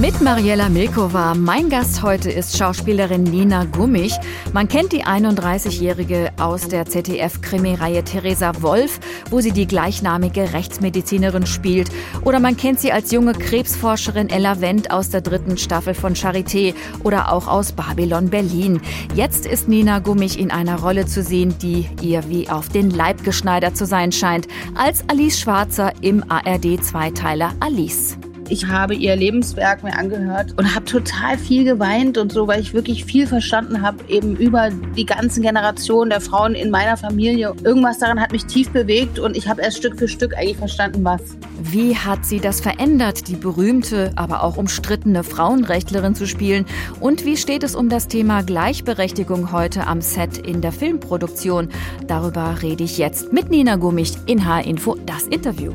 Mit Mariella Milkova. Mein Gast heute ist Schauspielerin Nina Gummich. Man kennt die 31-Jährige aus der ZDF-Krimireihe Theresa Wolf, wo sie die gleichnamige Rechtsmedizinerin spielt. Oder man kennt sie als junge Krebsforscherin Ella Wendt aus der dritten Staffel von Charité oder auch aus Babylon Berlin. Jetzt ist Nina Gummich in einer Rolle zu sehen, die ihr wie auf den Leib geschneidert zu sein scheint, als Alice Schwarzer im ARD-Zweiteiler Alice. Ich habe ihr Lebenswerk mir angehört und habe total viel geweint und so, weil ich wirklich viel verstanden habe, eben über die ganzen Generationen der Frauen in meiner Familie. Irgendwas daran hat mich tief bewegt und ich habe erst Stück für Stück eigentlich verstanden, was. Wie hat sie das verändert, die berühmte, aber auch umstrittene Frauenrechtlerin zu spielen? Und wie steht es um das Thema Gleichberechtigung heute am Set in der Filmproduktion? Darüber rede ich jetzt mit Nina Gummich in H-Info, das Interview.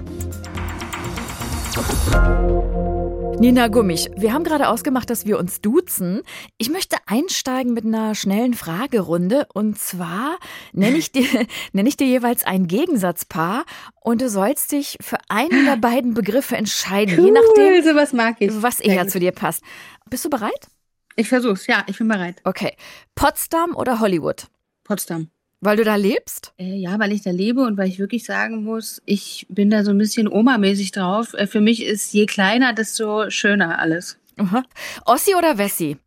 Nina Gummich, wir haben gerade ausgemacht, dass wir uns duzen. Ich möchte einsteigen mit einer schnellen Fragerunde. Und zwar nenne ich dir, nenne ich dir jeweils ein Gegensatzpaar und du sollst dich für einen der beiden Begriffe entscheiden, cool, je nachdem, sowas mag ich. was eher zu dir passt. Bist du bereit? Ich versuch's, ja, ich bin bereit. Okay. Potsdam oder Hollywood? Potsdam. Weil du da lebst? Äh, ja, weil ich da lebe und weil ich wirklich sagen muss, ich bin da so ein bisschen Oma-mäßig drauf. Äh, für mich ist je kleiner, desto schöner alles. Aha. Ossi oder Wessi?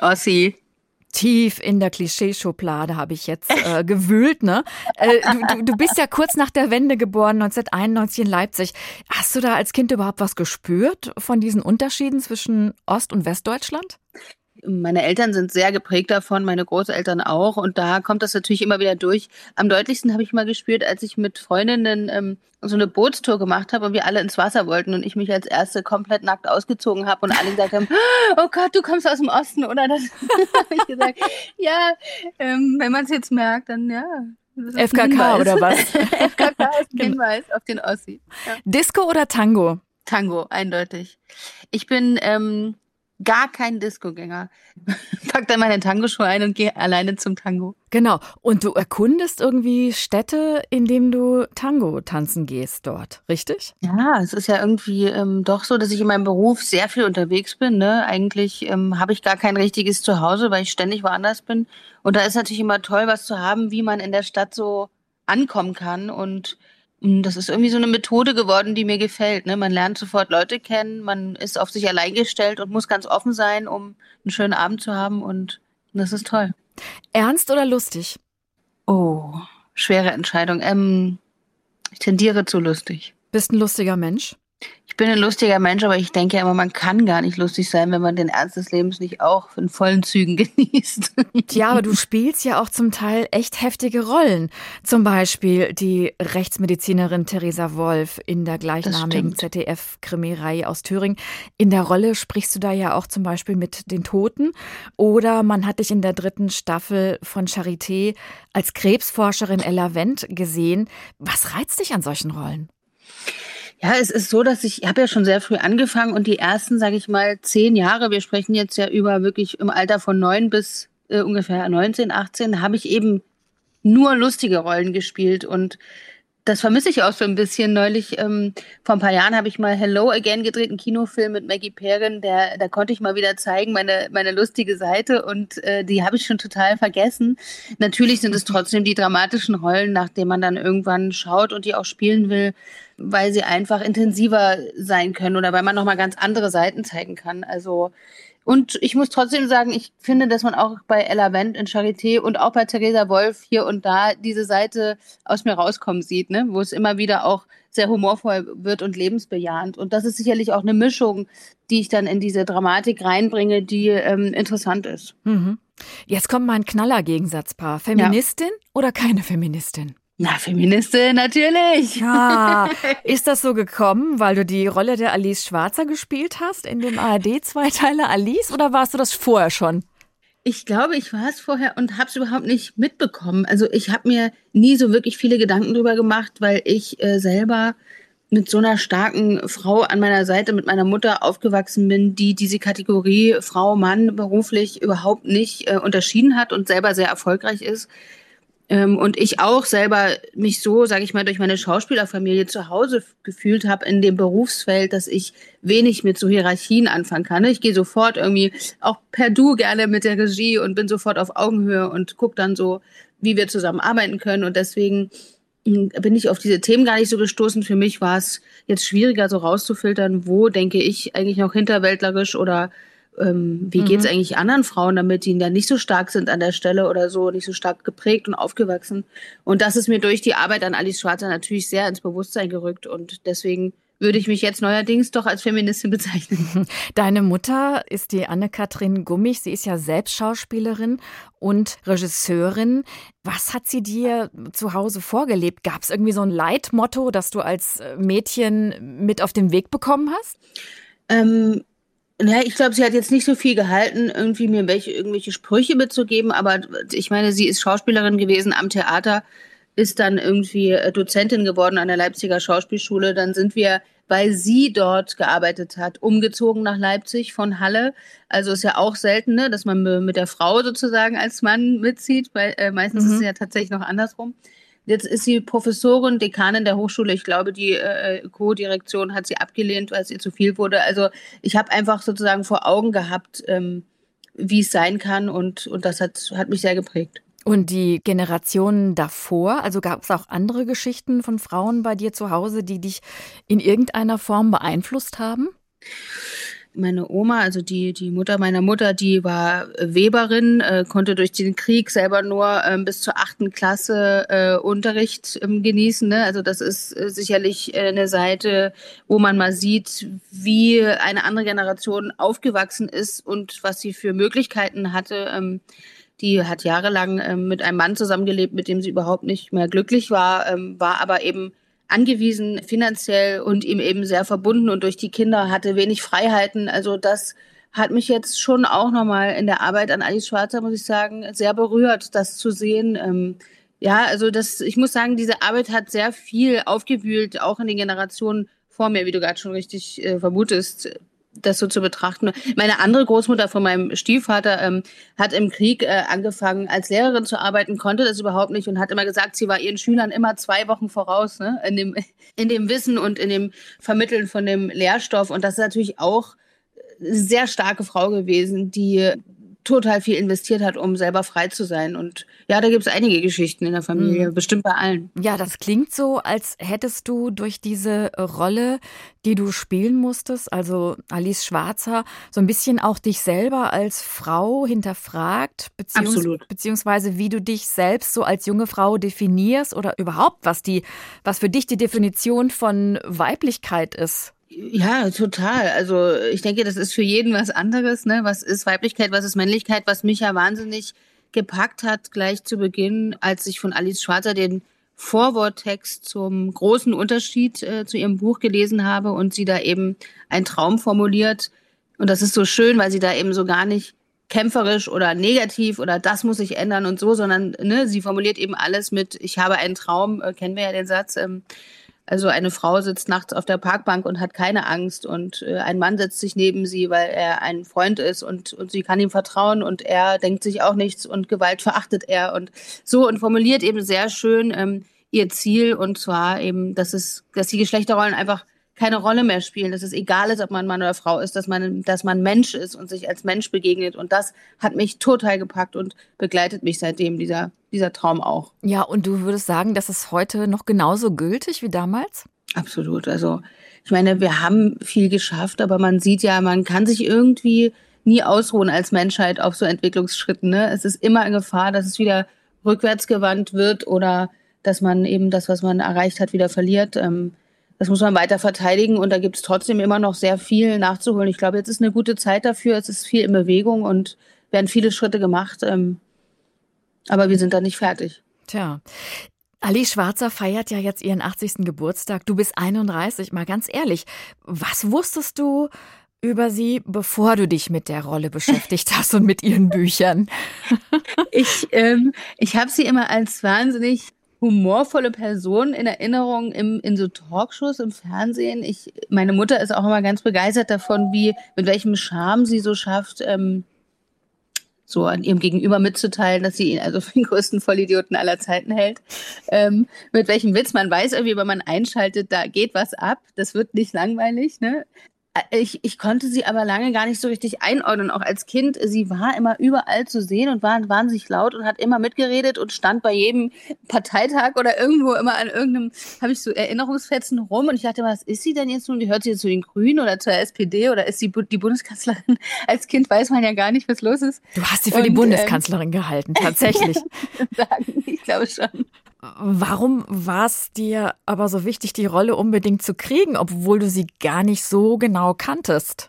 Ossi. Tief in der Klischeeschublade habe ich jetzt äh, gewühlt, ne? Äh, du, du, du bist ja kurz nach der Wende geboren, 1991 in Leipzig. Hast du da als Kind überhaupt was gespürt von diesen Unterschieden zwischen Ost- und Westdeutschland? Meine Eltern sind sehr geprägt davon, meine Großeltern auch. Und da kommt das natürlich immer wieder durch. Am deutlichsten habe ich mal gespürt, als ich mit Freundinnen ähm, so eine Bootstour gemacht habe und wir alle ins Wasser wollten und ich mich als Erste komplett nackt ausgezogen habe und alle gesagt haben, oh Gott, du kommst aus dem Osten, oder? Das habe ich gesagt, ja, ähm, wenn man es jetzt merkt, dann ja. FKK oder was? FKK ist ein Hinweis auf den Ossi. Ja. Disco oder Tango? Tango, eindeutig. Ich bin ähm, gar kein Disco-Gänger. Pack dann meine Tango-Schuhe ein und gehe alleine zum Tango. Genau. Und du erkundest irgendwie Städte, in denen du Tango tanzen gehst dort, richtig? Ja, es ist ja irgendwie ähm, doch so, dass ich in meinem Beruf sehr viel unterwegs bin. Ne? Eigentlich ähm, habe ich gar kein richtiges Zuhause, weil ich ständig woanders bin. Und da ist natürlich immer toll, was zu haben, wie man in der Stadt so ankommen kann und das ist irgendwie so eine Methode geworden, die mir gefällt. Ne? Man lernt sofort Leute kennen, man ist auf sich allein gestellt und muss ganz offen sein, um einen schönen Abend zu haben und das ist toll. Ernst oder lustig? Oh, schwere Entscheidung. Ähm, ich tendiere zu lustig. Bist ein lustiger Mensch? Ich bin ein lustiger Mensch, aber ich denke immer, man kann gar nicht lustig sein, wenn man den Ernst des Lebens nicht auch in vollen Zügen genießt. Ja, aber du spielst ja auch zum Teil echt heftige Rollen. Zum Beispiel die Rechtsmedizinerin Theresa Wolf in der gleichnamigen ZDF-Krimireihe aus Thüringen. In der Rolle sprichst du da ja auch zum Beispiel mit den Toten. Oder man hat dich in der dritten Staffel von Charité als Krebsforscherin Ella Wendt gesehen. Was reizt dich an solchen Rollen? Ja, es ist so, dass ich, ich habe ja schon sehr früh angefangen und die ersten, sage ich mal, zehn Jahre, wir sprechen jetzt ja über wirklich im Alter von neun bis äh, ungefähr 19, 18, habe ich eben nur lustige Rollen gespielt und das vermisse ich auch so ein bisschen. Neulich, ähm, vor ein paar Jahren, habe ich mal Hello Again gedreht, einen Kinofilm mit Maggie Perrin. Der, da konnte ich mal wieder zeigen, meine, meine lustige Seite und äh, die habe ich schon total vergessen. Natürlich sind es trotzdem die dramatischen Rollen, nach denen man dann irgendwann schaut und die auch spielen will, weil sie einfach intensiver sein können oder weil man nochmal ganz andere Seiten zeigen kann. Also und ich muss trotzdem sagen, ich finde, dass man auch bei Ella Wendt in Charité und auch bei Theresa Wolf hier und da diese Seite aus mir rauskommen sieht, ne? wo es immer wieder auch sehr humorvoll wird und lebensbejahend. Und das ist sicherlich auch eine Mischung, die ich dann in diese Dramatik reinbringe, die ähm, interessant ist. Mhm. Jetzt kommt mal ein Knaller-Gegensatzpaar. Feministin ja. oder keine Feministin? Na, Feministin, natürlich. Ja. Ist das so gekommen, weil du die Rolle der Alice Schwarzer gespielt hast in dem ARD-Zweiteiler Alice oder warst du das vorher schon? Ich glaube, ich war es vorher und habe es überhaupt nicht mitbekommen. Also ich habe mir nie so wirklich viele Gedanken drüber gemacht, weil ich äh, selber mit so einer starken Frau an meiner Seite, mit meiner Mutter aufgewachsen bin, die diese Kategorie Frau, Mann beruflich überhaupt nicht äh, unterschieden hat und selber sehr erfolgreich ist Ähm, und ich auch selber mich so, sage ich mal, durch meine Schauspielerfamilie zu Hause gefühlt habe in dem Berufsfeld, dass ich wenig mit so Hierarchien anfangen kann. Ich gehe sofort irgendwie auch per Du gerne mit der Regie und bin sofort auf Augenhöhe und gucke dann so, wie wir zusammen arbeiten können. Und deswegen hm, bin ich auf diese Themen gar nicht so gestoßen. Für mich war es jetzt schwieriger, so rauszufiltern, wo denke ich eigentlich noch hinterwäldlerisch oder ähm, wie mhm. geht es eigentlich anderen Frauen damit, die ja nicht so stark sind an der Stelle oder so, nicht so stark geprägt und aufgewachsen. Und das ist mir durch die Arbeit an Alice Schwarzer natürlich sehr ins Bewusstsein gerückt und deswegen würde ich mich jetzt neuerdings doch als Feministin bezeichnen. Deine Mutter ist die Anne-Kathrin Gummich. Sie ist ja selbst Schauspielerin und Regisseurin. Was hat sie dir zu Hause vorgelebt? Gab es irgendwie so ein Leitmotto, das du als Mädchen mit auf den Weg bekommen hast? Ähm, ja, ich glaube, sie hat jetzt nicht so viel gehalten, irgendwie mir welche, irgendwelche Sprüche mitzugeben, aber ich meine, sie ist Schauspielerin gewesen am Theater, ist dann irgendwie äh, Dozentin geworden an der Leipziger Schauspielschule. Dann sind wir, weil sie dort gearbeitet hat, umgezogen nach Leipzig von Halle. Also ist ja auch selten, ne, dass man mit der Frau sozusagen als Mann mitzieht, weil äh, meistens mhm. ist es ja tatsächlich noch andersrum. Jetzt ist sie Professorin, Dekanin der Hochschule. Ich glaube, die äh, Co-Direktion hat sie abgelehnt, weil es ihr zu viel wurde. Also ich habe einfach sozusagen vor Augen gehabt, ähm, wie es sein kann und, und das hat, hat mich sehr geprägt. Und die Generationen davor, also gab es auch andere Geschichten von Frauen bei dir zu Hause, die dich in irgendeiner Form beeinflusst haben? Meine Oma, also die, die Mutter meiner Mutter, die war Weberin, äh, konnte durch den Krieg selber nur ähm, bis zur achten Klasse äh, Unterricht ähm, genießen. Ne? Also das ist äh, sicherlich äh, eine Seite, wo man mal sieht, wie eine andere Generation aufgewachsen ist und was sie für Möglichkeiten hatte. Ähm, die hat jahrelang ähm, mit einem Mann zusammengelebt, mit dem sie überhaupt nicht mehr glücklich war, ähm, war aber eben angewiesen finanziell und ihm eben sehr verbunden und durch die Kinder hatte wenig Freiheiten. Also das hat mich jetzt schon auch nochmal in der Arbeit an Alice Schwarzer, muss ich sagen, sehr berührt, das zu sehen. Ähm, ja, also das, ich muss sagen, diese Arbeit hat sehr viel aufgewühlt, auch in den Generationen vor mir, wie du gerade schon richtig äh, vermutest das so zu betrachten. Meine andere Großmutter von meinem Stiefvater ähm, hat im Krieg äh, angefangen, als Lehrerin zu arbeiten, konnte das überhaupt nicht und hat immer gesagt, sie war ihren Schülern immer zwei Wochen voraus, ne, in dem, in dem Wissen und in dem Vermitteln von dem Lehrstoff. Und das ist natürlich auch eine sehr starke Frau gewesen, die total viel investiert hat, um selber frei zu sein. Und ja, da gibt es einige Geschichten in der Familie, mhm. bestimmt bei allen. Ja, das klingt so, als hättest du durch diese Rolle, die du spielen musstest, also Alice Schwarzer, so ein bisschen auch dich selber als Frau hinterfragt, beziehungs Absolut. beziehungsweise wie du dich selbst so als junge Frau definierst oder überhaupt, was die, was für dich die Definition von Weiblichkeit ist. Ja, total. Also ich denke, das ist für jeden was anderes. Ne? Was ist Weiblichkeit, was ist Männlichkeit? Was mich ja wahnsinnig gepackt hat, gleich zu Beginn, als ich von Alice Schwarzer den Vorworttext zum großen Unterschied äh, zu ihrem Buch gelesen habe und sie da eben einen Traum formuliert. Und das ist so schön, weil sie da eben so gar nicht kämpferisch oder negativ oder das muss sich ändern und so, sondern ne, sie formuliert eben alles mit, ich habe einen Traum, äh, kennen wir ja den Satz. Ähm, also eine Frau sitzt nachts auf der Parkbank und hat keine Angst und äh, ein Mann setzt sich neben sie, weil er ein Freund ist und, und sie kann ihm vertrauen und er denkt sich auch nichts und Gewalt verachtet er und so und formuliert eben sehr schön ähm, ihr Ziel und zwar eben, dass es, dass die Geschlechterrollen einfach keine Rolle mehr spielen, dass es egal ist, ob man Mann oder Frau ist, dass man, dass man Mensch ist und sich als Mensch begegnet. Und das hat mich total gepackt und begleitet mich seitdem, dieser, dieser Traum auch. Ja, und du würdest sagen, dass es heute noch genauso gültig wie damals? Absolut. Also, ich meine, wir haben viel geschafft, aber man sieht ja, man kann sich irgendwie nie ausruhen als Menschheit auf so Entwicklungsschritten. Ne? Es ist immer in Gefahr, dass es wieder rückwärtsgewandt wird oder dass man eben das, was man erreicht hat, wieder verliert. Ähm, das muss man weiter verteidigen und da gibt es trotzdem immer noch sehr viel nachzuholen. Ich glaube, jetzt ist eine gute Zeit dafür, es ist viel in Bewegung und werden viele Schritte gemacht, ähm, aber wir sind da nicht fertig. Tja. Ali Schwarzer feiert ja jetzt ihren 80. Geburtstag. Du bist 31. Mal ganz ehrlich, was wusstest du über sie, bevor du dich mit der Rolle beschäftigt hast und mit ihren Büchern? ich ähm, ich habe sie immer als wahnsinnig humorvolle Person in Erinnerung im, in so Talkshows im Fernsehen. Ich, meine Mutter ist auch immer ganz begeistert davon, wie, mit welchem Charme sie so schafft, ähm, so an ihrem Gegenüber mitzuteilen, dass sie ihn also für den größten Vollidioten aller Zeiten hält. Ähm, mit welchem Witz man weiß irgendwie, wenn man einschaltet, da geht was ab. Das wird nicht langweilig. Ne? Ich, ich konnte sie aber lange gar nicht so richtig einordnen, auch als Kind. Sie war immer überall zu sehen und war wahnsinnig laut und hat immer mitgeredet und stand bei jedem Parteitag oder irgendwo immer an irgendeinem, habe ich so Erinnerungsfetzen rum und ich dachte, was ist sie denn jetzt nun? Gehört sie jetzt zu den Grünen oder zur SPD oder ist sie die Bundeskanzlerin? Als Kind weiß man ja gar nicht, was los ist. Du hast sie für und, die Bundeskanzlerin ähm, gehalten, tatsächlich. ich glaube schon. Warum war es dir aber so wichtig, die Rolle unbedingt zu kriegen, obwohl du sie gar nicht so genau kanntest?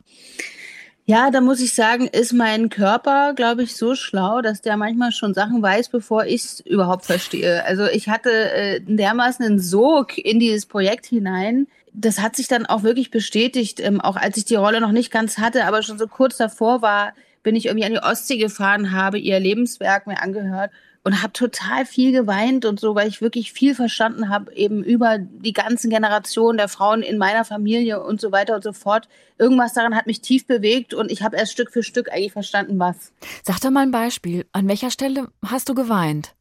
Ja, da muss ich sagen, ist mein Körper, glaube ich, so schlau, dass der manchmal schon Sachen weiß, bevor ich es überhaupt verstehe. Also ich hatte äh, dermaßen einen Sog in dieses Projekt hinein. Das hat sich dann auch wirklich bestätigt, ähm, auch als ich die Rolle noch nicht ganz hatte, aber schon so kurz davor war, bin ich irgendwie an die Ostsee gefahren, habe ihr Lebenswerk mir angehört und habe total viel geweint und so, weil ich wirklich viel verstanden habe, eben über die ganzen Generationen der Frauen in meiner Familie und so weiter und so fort. Irgendwas daran hat mich tief bewegt und ich habe erst Stück für Stück eigentlich verstanden, was. Sag doch mal ein Beispiel. An welcher Stelle hast du geweint?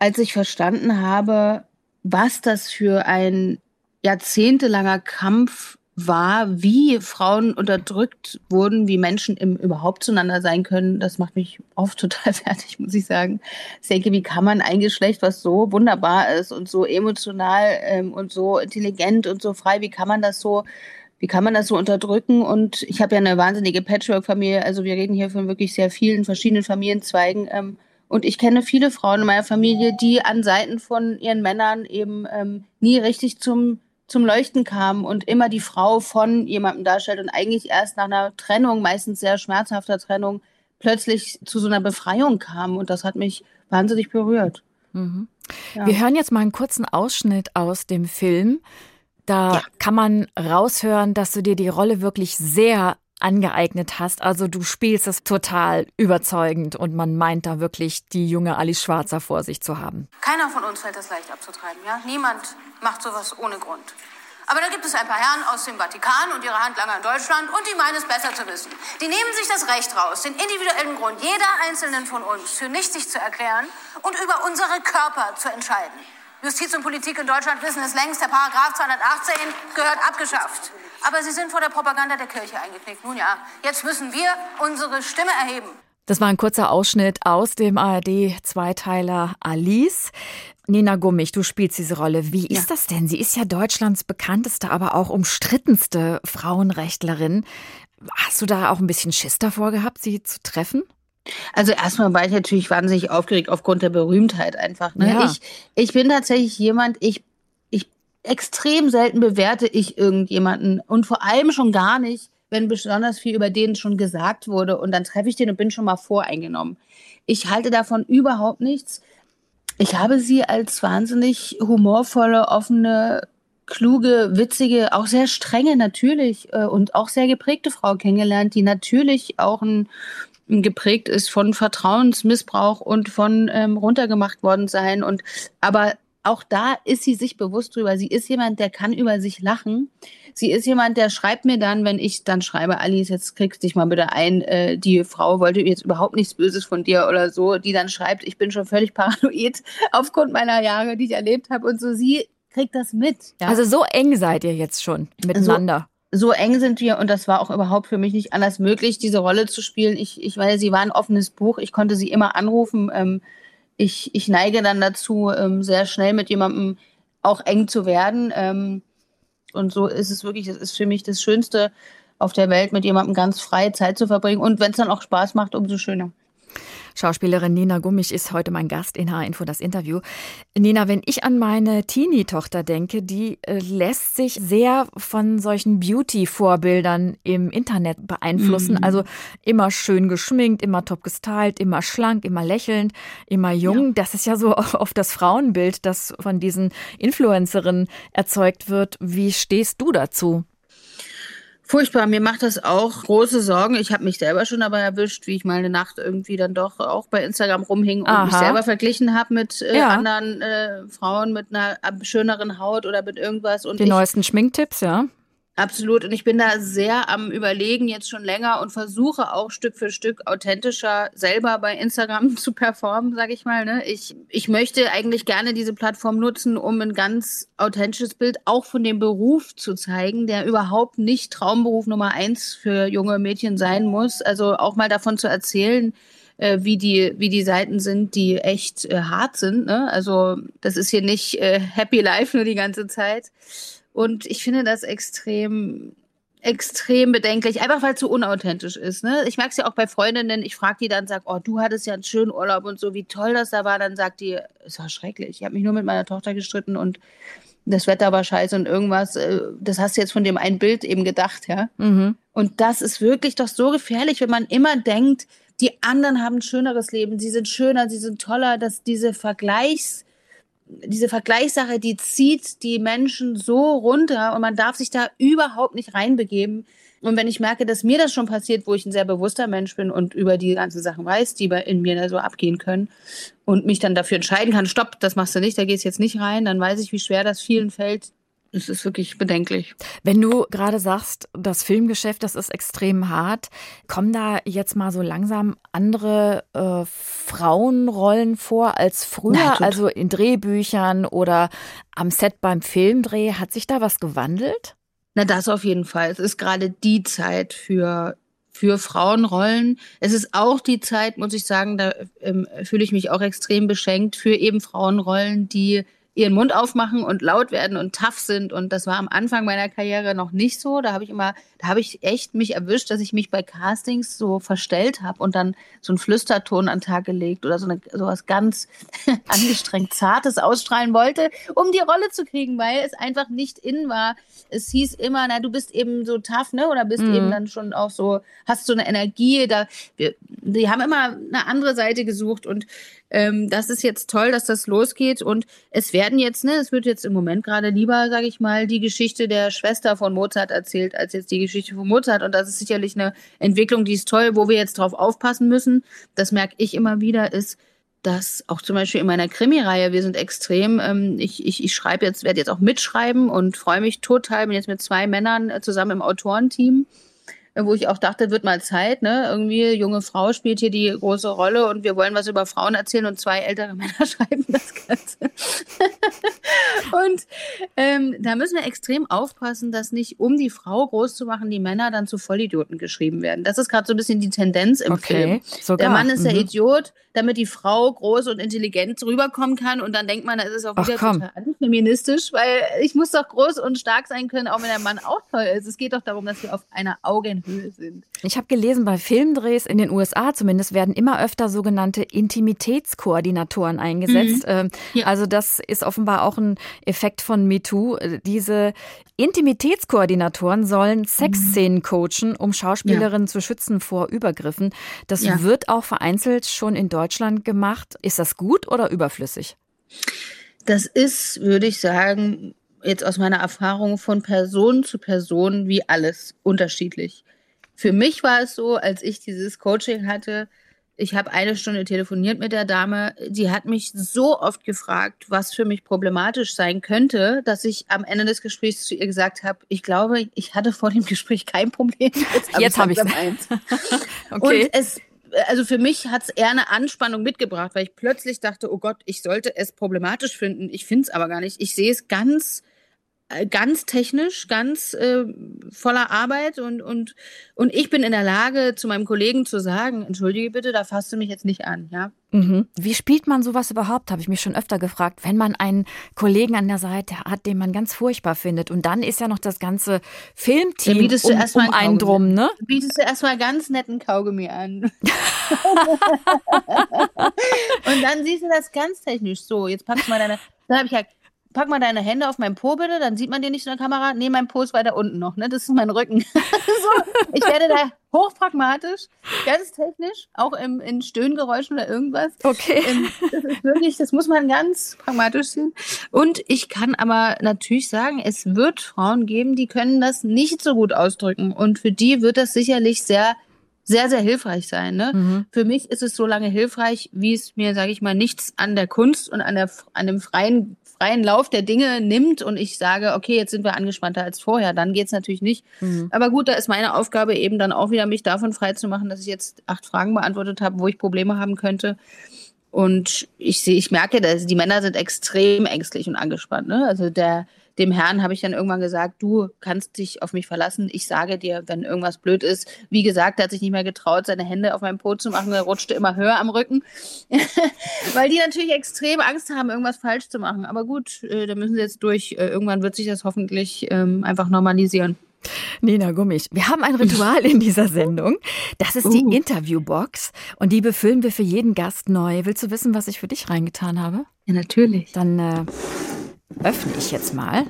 Als ich verstanden habe, was das für ein jahrzehntelanger Kampf war, wie Frauen unterdrückt wurden, wie Menschen im, überhaupt zueinander sein können, das macht mich oft total fertig, muss ich sagen. Ich denke, wie kann man ein Geschlecht, was so wunderbar ist und so emotional ähm, und so intelligent und so frei, wie kann man das so wie kann man das so unterdrücken? Und ich habe ja eine wahnsinnige Patchwork-Familie. Also wir reden hier von wirklich sehr vielen verschiedenen Familienzweigen. Ähm, und ich kenne viele Frauen in meiner Familie, die an Seiten von ihren Männern eben ähm, nie richtig zum zum Leuchten kam und immer die Frau von jemandem darstellt und eigentlich erst nach einer Trennung, meistens sehr schmerzhafter Trennung, plötzlich zu so einer Befreiung kam. Und das hat mich wahnsinnig berührt. Mhm. Ja. Wir hören jetzt mal einen kurzen Ausschnitt aus dem Film. Da ja. kann man raushören, dass du dir die Rolle wirklich sehr angeeignet hast. Also du spielst es total überzeugend und man meint da wirklich die junge Alice Schwarzer vor sich zu haben. Keiner von uns fällt das leicht abzutreiben, ja? Niemand macht sowas ohne Grund. Aber da gibt es ein paar Herren aus dem Vatikan und ihre Handlanger in Deutschland und die meinen es besser zu wissen. Die nehmen sich das Recht raus, den individuellen Grund jeder einzelnen von uns für nichtig zu erklären und über unsere Körper zu entscheiden. Justiz und Politik in Deutschland wissen es längst, der Paragraph 218 gehört abgeschafft. Aber sie sind vor der Propaganda der Kirche eingeknickt. Nun ja, jetzt müssen wir unsere Stimme erheben. Das war ein kurzer Ausschnitt aus dem ARD-Zweiteiler Alice. Nina Gummich, du spielst diese Rolle. Wie ist ja. das denn? Sie ist ja Deutschlands bekannteste, aber auch umstrittenste Frauenrechtlerin. Hast du da auch ein bisschen Schiss davor gehabt, sie zu treffen? Also erstmal war ich natürlich wahnsinnig aufgeregt aufgrund der Berühmtheit einfach. Ne? Ja. Ich, ich bin tatsächlich jemand, ich, ich extrem selten bewerte ich irgendjemanden und vor allem schon gar nicht, wenn besonders viel über den schon gesagt wurde und dann treffe ich den und bin schon mal voreingenommen. Ich halte davon überhaupt nichts. Ich habe sie als wahnsinnig humorvolle, offene, kluge, witzige, auch sehr strenge natürlich äh, und auch sehr geprägte Frau kennengelernt, die natürlich auch ein geprägt ist von Vertrauensmissbrauch und von ähm, runtergemacht worden sein. Und aber auch da ist sie sich bewusst drüber. Sie ist jemand, der kann über sich lachen. Sie ist jemand, der schreibt mir dann, wenn ich dann schreibe, Alice, jetzt kriegst dich mal bitte ein, äh, die Frau wollte jetzt überhaupt nichts Böses von dir oder so, die dann schreibt, ich bin schon völlig paranoid aufgrund meiner Jahre, die ich erlebt habe und so. Sie kriegt das mit. Ja. Also so eng seid ihr jetzt schon miteinander. So, so eng sind wir und das war auch überhaupt für mich nicht anders möglich, diese Rolle zu spielen. Ich, ich meine, sie war ein offenes Buch, ich konnte sie immer anrufen. Ähm, ich, ich neige dann dazu, ähm, sehr schnell mit jemandem auch eng zu werden. Ähm, und so ist es wirklich, das ist für mich das Schönste auf der Welt, mit jemandem ganz freie Zeit zu verbringen. Und wenn es dann auch Spaß macht, umso schöner. Schauspielerin Nina Gummich ist heute mein Gast in H-Info, das Interview. Nina, wenn ich an meine Teenie-Tochter denke, die äh, lässt sich sehr von solchen Beauty-Vorbildern im Internet beeinflussen. Mhm. Also immer schön geschminkt, immer top gestylt, immer schlank, immer lächelnd, immer jung. Ja. Das ist ja so oft das Frauenbild, das von diesen Influencerinnen erzeugt wird. Wie stehst du dazu? Furchtbar, mir macht das auch große Sorgen. Ich habe mich selber schon dabei erwischt, wie ich mal eine Nacht irgendwie dann doch auch bei Instagram rumhing und Aha. mich selber verglichen habe mit äh, ja. anderen äh, Frauen mit einer schöneren Haut oder mit irgendwas. Und Die ich, neuesten Schminktipps, ja. Absolut. Und ich bin da sehr am Überlegen jetzt schon länger und versuche auch Stück für Stück authentischer selber bei Instagram zu performen, sage ich mal. Ne? Ich, ich möchte eigentlich gerne diese Plattform nutzen, um ein ganz authentisches Bild auch von dem Beruf zu zeigen, der überhaupt nicht Traumberuf Nummer eins für junge Mädchen sein muss. Also auch mal davon zu erzählen, äh, wie die wie die Seiten sind, die echt äh, hart sind. Ne? Also das ist hier nicht äh, Happy Life nur die ganze Zeit. Und ich finde das extrem, extrem bedenklich, einfach weil es so unauthentisch ist. Ne? Ich merke es ja auch bei Freundinnen, ich frage die dann, sag, oh, du hattest ja einen schönen Urlaub und so, wie toll das da war. Dann sagt die, es war schrecklich. Ich habe mich nur mit meiner Tochter gestritten und das Wetter war scheiße und irgendwas. Äh, das hast du jetzt von dem einen Bild eben gedacht, ja. Mhm. Und das ist wirklich doch so gefährlich, wenn man immer denkt, die anderen haben ein schöneres Leben, sie sind schöner, sie sind toller, dass diese Vergleichs diese Vergleichssache, die zieht die Menschen so runter und man darf sich da überhaupt nicht reinbegeben. Und wenn ich merke, dass mir das schon passiert, wo ich ein sehr bewusster Mensch bin und über die ganzen Sachen weiß, die in mir da so abgehen können und mich dann dafür entscheiden kann, stopp, das machst du nicht, da gehst jetzt nicht rein, dann weiß ich, wie schwer das vielen fällt, es ist wirklich bedenklich. Wenn du gerade sagst, das Filmgeschäft, das ist extrem hart, kommen da jetzt mal so langsam andere äh, Frauenrollen vor als früher, Nein, also in Drehbüchern oder am Set beim Filmdreh? Hat sich da was gewandelt? Na, das auf jeden Fall. Es ist gerade die Zeit für für Frauenrollen. Es ist auch die Zeit, muss ich sagen, da ähm, fühle ich mich auch extrem beschenkt für eben Frauenrollen, die ihren Mund aufmachen und laut werden und tough sind. Und das war am Anfang meiner Karriere noch nicht so. Da habe ich immer, da habe ich echt mich erwischt, dass ich mich bei Castings so verstellt habe und dann so einen Flüsterton an den Tag gelegt oder so eine, sowas ganz angestrengt Zartes ausstrahlen wollte, um die Rolle zu kriegen, weil es einfach nicht in war. Es hieß immer, na, du bist eben so tough, ne? Oder bist mhm. eben dann schon auch so, hast so eine Energie. Da, wir, die haben immer eine andere Seite gesucht und ähm, das ist jetzt toll, dass das losgeht und es werden jetzt, ne, es wird jetzt im Moment gerade lieber, sage ich mal, die Geschichte der Schwester von Mozart erzählt, als jetzt die Geschichte von Mozart und das ist sicherlich eine Entwicklung, die ist toll, wo wir jetzt drauf aufpassen müssen. Das merke ich immer wieder, ist, dass auch zum Beispiel in meiner Krimi-Reihe, wir sind extrem, ähm, ich, ich, ich schreibe jetzt, werde jetzt auch mitschreiben und freue mich total, bin jetzt mit zwei Männern äh, zusammen im Autorenteam wo ich auch dachte, wird mal Zeit, ne? Irgendwie junge Frau spielt hier die große Rolle und wir wollen was über Frauen erzählen und zwei ältere Männer schreiben das Ganze. Und ähm, da müssen wir extrem aufpassen, dass nicht, um die Frau groß zu machen, die Männer dann zu Vollidioten geschrieben werden. Das ist gerade so ein bisschen die Tendenz im okay, Film. Sogar. Der Mann ist mhm. der Idiot, damit die Frau groß und intelligent rüberkommen kann und dann denkt man, das ist auch wieder Ach, total antifeministisch, weil ich muss doch groß und stark sein können, auch wenn der Mann auch toll ist. Es geht doch darum, dass wir auf einer Augenhöhe Höhe sind. Ich habe gelesen, bei Filmdrehs in den USA zumindest werden immer öfter sogenannte Intimitätskoordinatoren eingesetzt. Mhm. Ähm, ja. Also das ist offenbar auch ein Effekt von MeToo. Diese Intimitätskoordinatoren sollen Sexszenen coachen, um Schauspielerinnen ja. zu schützen vor Übergriffen. Das ja. wird auch vereinzelt schon in Deutschland gemacht. Ist das gut oder überflüssig? Das ist, würde ich sagen, jetzt aus meiner Erfahrung von Person zu Person wie alles unterschiedlich. Für mich war es so, als ich dieses Coaching hatte, ich habe eine Stunde telefoniert mit der Dame, die hat mich so oft gefragt, was für mich problematisch sein könnte, dass ich am Ende des Gesprächs zu ihr gesagt habe, ich glaube, ich hatte vor dem Gespräch kein Problem. Jetzt habe ich es. okay. Und es also für mich hat es eher eine Anspannung mitgebracht, weil ich plötzlich dachte, oh Gott, ich sollte es problematisch finden. Ich finde es aber gar nicht. Ich sehe es ganz ganz technisch, ganz äh, voller Arbeit und, und, und ich bin in der Lage, zu meinem Kollegen zu sagen, entschuldige bitte, da fasst du mich jetzt nicht an, ja. Mhm. Wie spielt man sowas überhaupt, habe ich mich schon öfter gefragt, wenn man einen Kollegen an der Seite hat, den man ganz furchtbar findet und dann ist ja noch das ganze Filmteam bietest um, du um einen drum, ne? Bietest du erstmal ganz netten Kaugummi an. und dann siehst du das ganz technisch so, jetzt packst du mal deine, dann habe ich ja pack mal deine Hände auf meinen Po bitte, dann sieht man den nicht in der Kamera. Nee, mein Po ist weiter unten noch, ne? Das ist mein Rücken. so, ich werde da hochpragmatisch, ganz technisch, auch im, in Stöhngeräuschen oder irgendwas. Okay. Ähm, das ist wirklich, das muss man ganz pragmatisch sehen. Und ich kann aber natürlich sagen, es wird Frauen geben, die können das nicht so gut ausdrücken. Und für die wird das sicherlich sehr sehr, sehr hilfreich sein. Ne? Mhm. Für mich ist es so lange hilfreich, wie es mir, sage ich mal, nichts an der Kunst und an, der, an dem freien, freien Lauf der Dinge nimmt und ich sage, okay, jetzt sind wir angespannter als vorher. Dann geht's natürlich nicht. Mhm. Aber gut, da ist meine Aufgabe eben dann auch wieder, mich davon frei zu machen, dass ich jetzt acht Fragen beantwortet habe, wo ich Probleme haben könnte. Und ich sehe, ich merke, dass die Männer sind extrem ängstlich und angespannt. Ne? Also der, dem Herrn habe ich dann irgendwann gesagt, du kannst dich auf mich verlassen. Ich sage dir, wenn irgendwas blöd ist. Wie gesagt, er hat sich nicht mehr getraut, seine Hände auf meinem Po zu machen. Er rutschte immer höher am Rücken. Weil die natürlich extrem Angst haben, irgendwas falsch zu machen. Aber gut, äh, da müssen sie jetzt durch. Äh, irgendwann wird sich das hoffentlich ähm, einfach normalisieren. Nina Gummich, wir haben ein Ritual in dieser Sendung. Das ist die uh. Interviewbox und die befüllen wir für jeden Gast neu. Willst du wissen, was ich für dich reingetan habe? Ja, natürlich. Dann äh, öffne ich jetzt mal.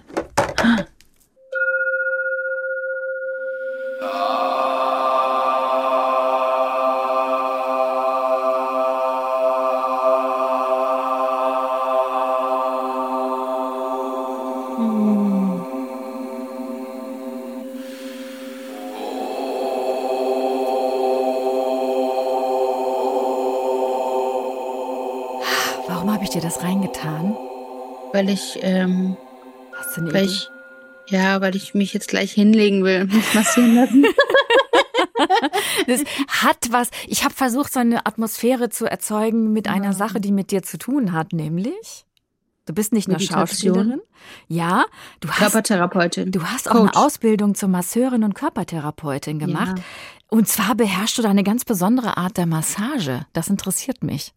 ich dir das reingetan? Weil ich, ähm, Hast du eine weil Idee? ich, ja, weil ich mich jetzt gleich hinlegen will, mich massieren lassen. das hat was. Ich habe versucht, so eine Atmosphäre zu erzeugen mit einer Sache, die mit dir zu tun hat, nämlich. Du bist nicht nur Schauspielerin. Ja, du hast Körpertherapeutin. Du hast auch Coach. eine Ausbildung zur Masseurin und Körpertherapeutin gemacht. Ja. Und zwar beherrschst du da eine ganz besondere Art der Massage. Das interessiert mich.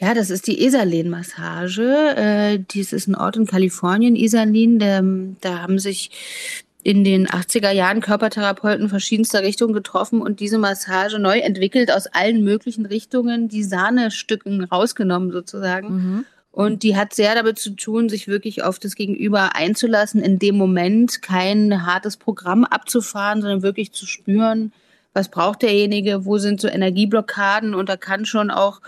Ja, das ist die Esalin-Massage. Äh, dies ist ein Ort in Kalifornien, Esalin. Der, da haben sich in den 80er Jahren Körpertherapeuten verschiedenster Richtungen getroffen und diese Massage neu entwickelt aus allen möglichen Richtungen, die Sahnestücken rausgenommen sozusagen. Mhm. Und die hat sehr damit zu tun, sich wirklich auf das Gegenüber einzulassen, in dem Moment kein hartes Programm abzufahren, sondern wirklich zu spüren, was braucht derjenige, wo sind so Energieblockaden und da kann schon auch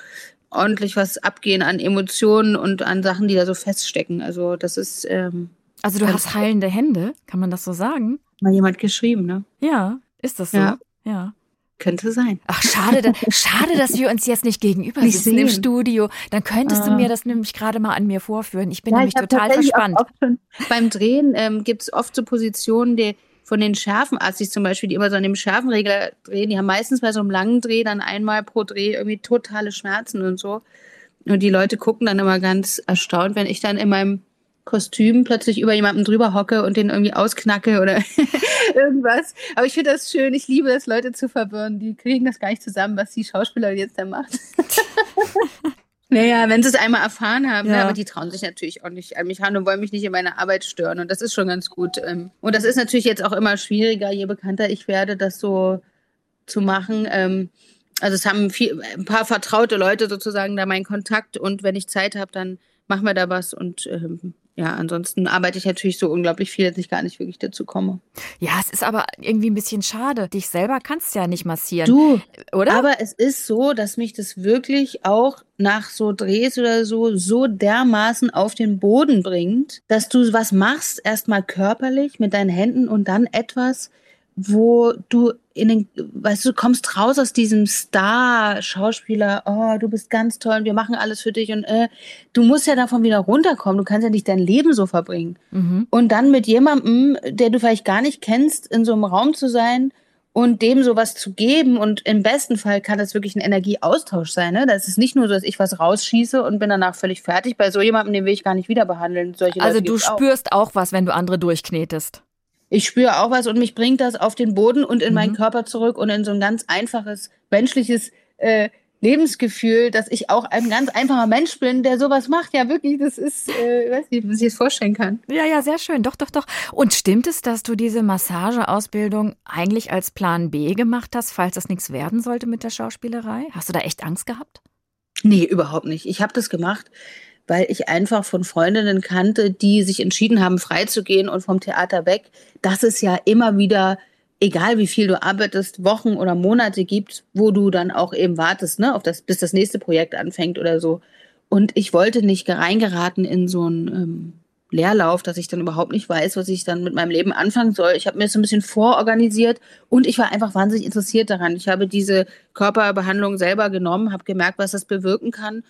ordentlich was abgehen an Emotionen und an Sachen, die da so feststecken. Also das ist. Ähm, also du hast heilende Hände, kann man das so sagen? Mal jemand geschrieben, ne? Ja, ist das so? Ja. ja. Könnte sein. Ach, schade, da, schade, dass wir uns jetzt nicht gegenüber nicht sitzen sehen. im Studio. Dann könntest ah. du mir das nämlich gerade mal an mir vorführen. Ich bin ja, nämlich ich total verspannt. beim Drehen ähm, gibt es oft so Positionen, die von den Schärfenassis zum Beispiel, die immer so an dem Schärfenregler drehen, die haben meistens bei so einem langen Dreh dann einmal pro Dreh irgendwie totale Schmerzen und so. Und die Leute gucken dann immer ganz erstaunt, wenn ich dann in meinem Kostüm plötzlich über jemanden drüber hocke und den irgendwie ausknacke oder irgendwas. Aber ich finde das schön. Ich liebe es, Leute zu verwirren. Die kriegen das gar nicht zusammen, was die Schauspielerin jetzt da macht. Naja, wenn sie es einmal erfahren haben, ne, ja. ne, aber die trauen sich natürlich auch nicht an mich ran und wollen mich nicht in meiner Arbeit stören. Und das ist schon ganz gut. Ähm. Und das ist natürlich jetzt auch immer schwieriger, je bekannter ich werde, das so zu machen. Ähm. Also es haben viel, ein paar vertraute Leute sozusagen da meinen Kontakt und wenn ich Zeit habe, dann machen wir da was und ähm, ja, ansonsten arbeite ich natürlich so unglaublich viel, dass ich gar nicht wirklich dazu komme. Ja, es ist aber irgendwie ein bisschen schade. Dich selber kannst du ja nicht massieren. Du, oder? Aber es ist so, dass mich das wirklich auch nach so Drehs oder so so dermaßen auf den Boden bringt, dass du was machst, erstmal körperlich mit deinen Händen und dann etwas, wo du in den, weißt du, du kommst raus aus diesem Star-Schauspieler, oh, du bist ganz toll und wir machen alles für dich und äh, du musst ja davon wieder runterkommen, du kannst ja nicht dein Leben so verbringen. Mhm. Und dann mit jemandem, der du vielleicht gar nicht kennst, in so einem Raum zu sein und dem sowas zu geben und im besten Fall kann das wirklich ein Energieaustausch sein, ne? Das ist nicht nur so, dass ich was rausschieße und bin danach völlig fertig. Bei so jemandem, den will ich gar nicht wieder behandeln. Solche also Leute du spürst auch. auch was, wenn du andere durchknetest ich spüre auch was und mich bringt das auf den Boden und in mhm. meinen Körper zurück und in so ein ganz einfaches menschliches äh, Lebensgefühl, dass ich auch ein ganz einfacher Mensch bin, der sowas macht. Ja, wirklich, das ist, äh, weiß nicht, was ich es vorstellen kann. Ja, ja, sehr schön. Doch, doch, doch. Und stimmt es, dass du diese Massageausbildung eigentlich als Plan B gemacht hast, falls das nichts werden sollte mit der Schauspielerei? Hast du da echt Angst gehabt? Nee, überhaupt nicht. Ich habe das gemacht, weil ich einfach von Freundinnen kannte, die sich entschieden haben, freizugehen und vom Theater weg, dass es ja immer wieder, egal wie viel du arbeitest, Wochen oder Monate gibt, wo du dann auch eben wartest, ne, auf das, bis das nächste Projekt anfängt oder so. Und ich wollte nicht reingeraten in so ein, ähm, Leerlauf, dass ich dann überhaupt nicht weiß, was ich dann mit meinem Leben anfangen soll. Ich habe mir so ein bisschen vororganisiert und ich war einfach wahnsinnig interessiert daran. Ich habe diese Körperbehandlung selber genommen, habe gemerkt, was das bewirken kann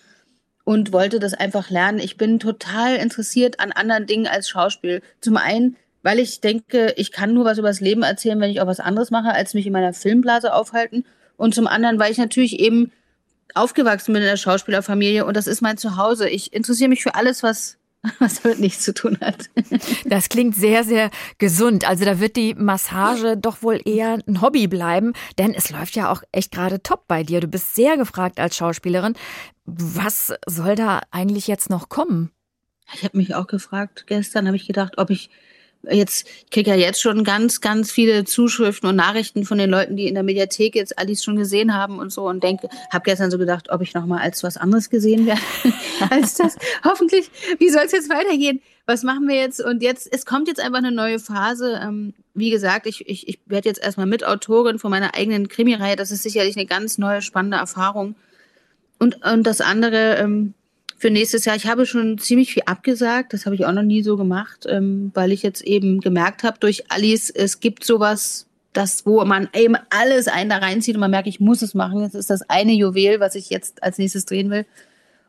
und wollte das einfach lernen. Ich bin total interessiert an anderen Dingen als Schauspiel. Zum einen, weil ich denke, ich kann nur was über das Leben erzählen, wenn ich auch was anderes mache, als mich in meiner Filmblase aufhalten. Und zum anderen, weil ich natürlich eben aufgewachsen bin in der Schauspielerfamilie und das ist mein Zuhause. Ich interessiere mich für alles, was was damit nichts zu tun hat. Das klingt sehr, sehr gesund. Also da wird die Massage doch wohl eher ein Hobby bleiben, denn es läuft ja auch echt gerade top bei dir. Du bist sehr gefragt als Schauspielerin. Was soll da eigentlich jetzt noch kommen? Ich habe mich auch gefragt, gestern habe ich gedacht, ob ich jetzt, ich kriege ja jetzt schon ganz, ganz viele Zuschriften und Nachrichten von den Leuten, die in der Mediathek jetzt Alice schon gesehen haben und so und denke, habe gestern so gedacht, ob ich nochmal als was anderes gesehen werde als das. Hoffentlich, wie soll es jetzt weitergehen? Was machen wir jetzt? Und jetzt, es kommt jetzt einfach eine neue Phase. Ähm, wie gesagt, ich, ich, ich werde jetzt erstmal Mitautorin von meiner eigenen Krimireihe. Das ist sicherlich eine ganz neue, spannende Erfahrung. Und, und das andere, ähm, für nächstes Jahr. Ich habe schon ziemlich viel abgesagt. Das habe ich auch noch nie so gemacht, ähm, weil ich jetzt eben gemerkt habe durch Alice, es gibt sowas, das, wo man eben alles einen da reinzieht und man merkt, ich muss es machen. Es ist das eine Juwel, was ich jetzt als nächstes drehen will.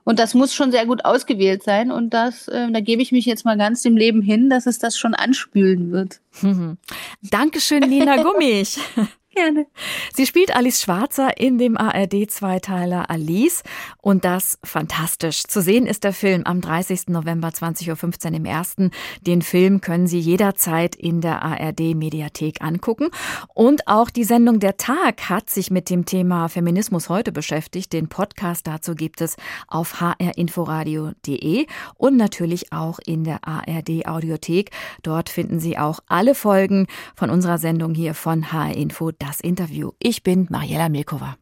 Und das muss schon sehr gut ausgewählt sein. Und das, äh, da gebe ich mich jetzt mal ganz dem Leben hin, dass es das schon anspülen wird. Mhm. Dankeschön, Nina Gummich. Gerne. Sie spielt Alice Schwarzer in dem ARD-Zweiteiler Alice und das fantastisch. Zu sehen ist der Film am 30. November 20.15 Uhr im ersten. Den Film können Sie jederzeit in der ARD-Mediathek angucken. Und auch die Sendung Der Tag hat sich mit dem Thema Feminismus heute beschäftigt. Den Podcast dazu gibt es auf hrinforadio.de und natürlich auch in der ARD-Audiothek. Dort finden Sie auch alle Folgen von unserer Sendung hier von HR Info das Interview. Ich bin Mariella Milkova.